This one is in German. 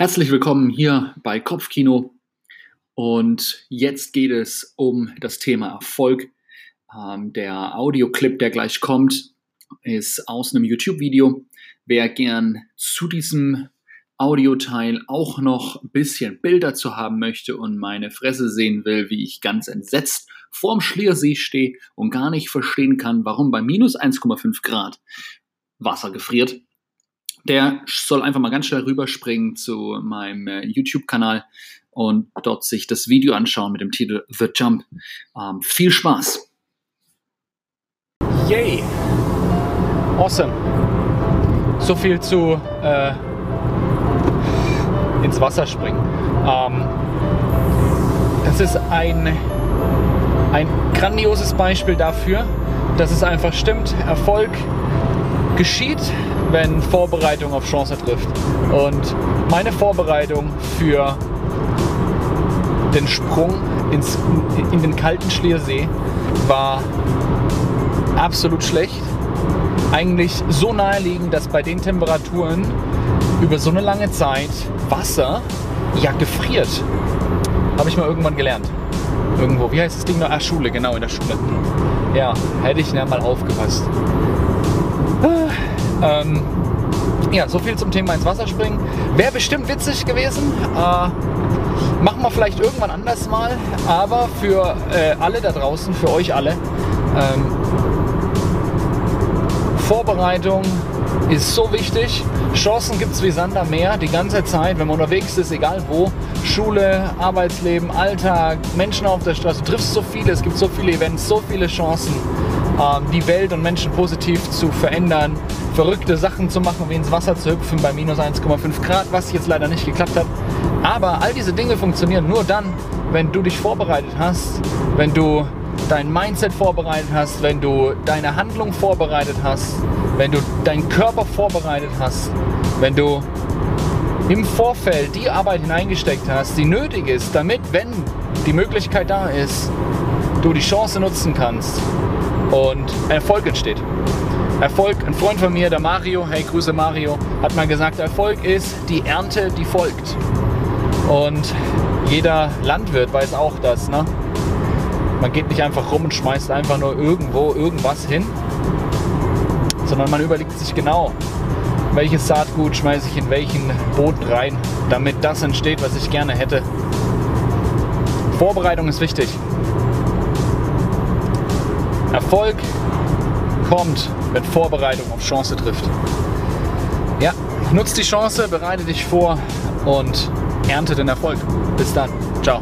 Herzlich willkommen hier bei Kopfkino. Und jetzt geht es um das Thema Erfolg. Ähm, der Audioclip, der gleich kommt, ist aus einem YouTube-Video. Wer gern zu diesem Audioteil auch noch ein bisschen Bilder zu haben möchte und meine Fresse sehen will, wie ich ganz entsetzt vorm Schliersee stehe und gar nicht verstehen kann, warum bei minus 1,5 Grad Wasser gefriert, der soll einfach mal ganz schnell rüberspringen zu meinem äh, YouTube-Kanal und dort sich das Video anschauen mit dem Titel The Jump. Ähm, viel Spaß! Yay! Awesome! So viel zu äh, ins Wasser springen. Ähm, das ist ein, ein grandioses Beispiel dafür, dass es einfach stimmt. Erfolg geschieht, wenn Vorbereitung auf Chance trifft. Und meine Vorbereitung für den Sprung ins, in den kalten Schliersee war absolut schlecht. Eigentlich so naheliegend, dass bei den Temperaturen über so eine lange Zeit Wasser ja gefriert. Habe ich mal irgendwann gelernt. Irgendwo. Wie heißt das Ding noch? Ah, Schule, genau, in der Schule. Ja, hätte ich ja mal aufgepasst. Ähm, ja, so viel zum Thema ins Wasser springen. Wäre bestimmt witzig gewesen. Äh, machen wir vielleicht irgendwann anders mal. Aber für äh, alle da draußen, für euch alle, ähm, Vorbereitung ist so wichtig. Chancen gibt es wie Sand am Meer die ganze Zeit, wenn man unterwegs ist, egal wo. Schule, Arbeitsleben, Alltag, Menschen auf der Straße. Du triffst so viele, es gibt so viele Events, so viele Chancen. Ähm, die Welt und Menschen positiv zu verändern, verrückte Sachen zu machen, wie ins Wasser zu hüpfen bei minus 1,5 Grad, was jetzt leider nicht geklappt hat. Aber all diese Dinge funktionieren nur dann, wenn du dich vorbereitet hast, wenn du dein Mindset vorbereitet hast, wenn du deine Handlung vorbereitet hast, wenn du deinen Körper vorbereitet hast, wenn du im Vorfeld die Arbeit hineingesteckt hast, die nötig ist, damit, wenn die Möglichkeit da ist, du die Chance nutzen kannst, und Erfolg entsteht. Erfolg, ein Freund von mir, der Mario, hey Grüße Mario, hat mal gesagt, Erfolg ist die Ernte, die folgt. Und jeder Landwirt weiß auch das. Ne? Man geht nicht einfach rum und schmeißt einfach nur irgendwo irgendwas hin, sondern man überlegt sich genau, welches Saatgut schmeiße ich in welchen Boden rein, damit das entsteht, was ich gerne hätte. Vorbereitung ist wichtig. Erfolg kommt, wenn Vorbereitung auf Chance trifft. Ja, nutzt die Chance, bereite dich vor und ernte den Erfolg. Bis dann. Ciao.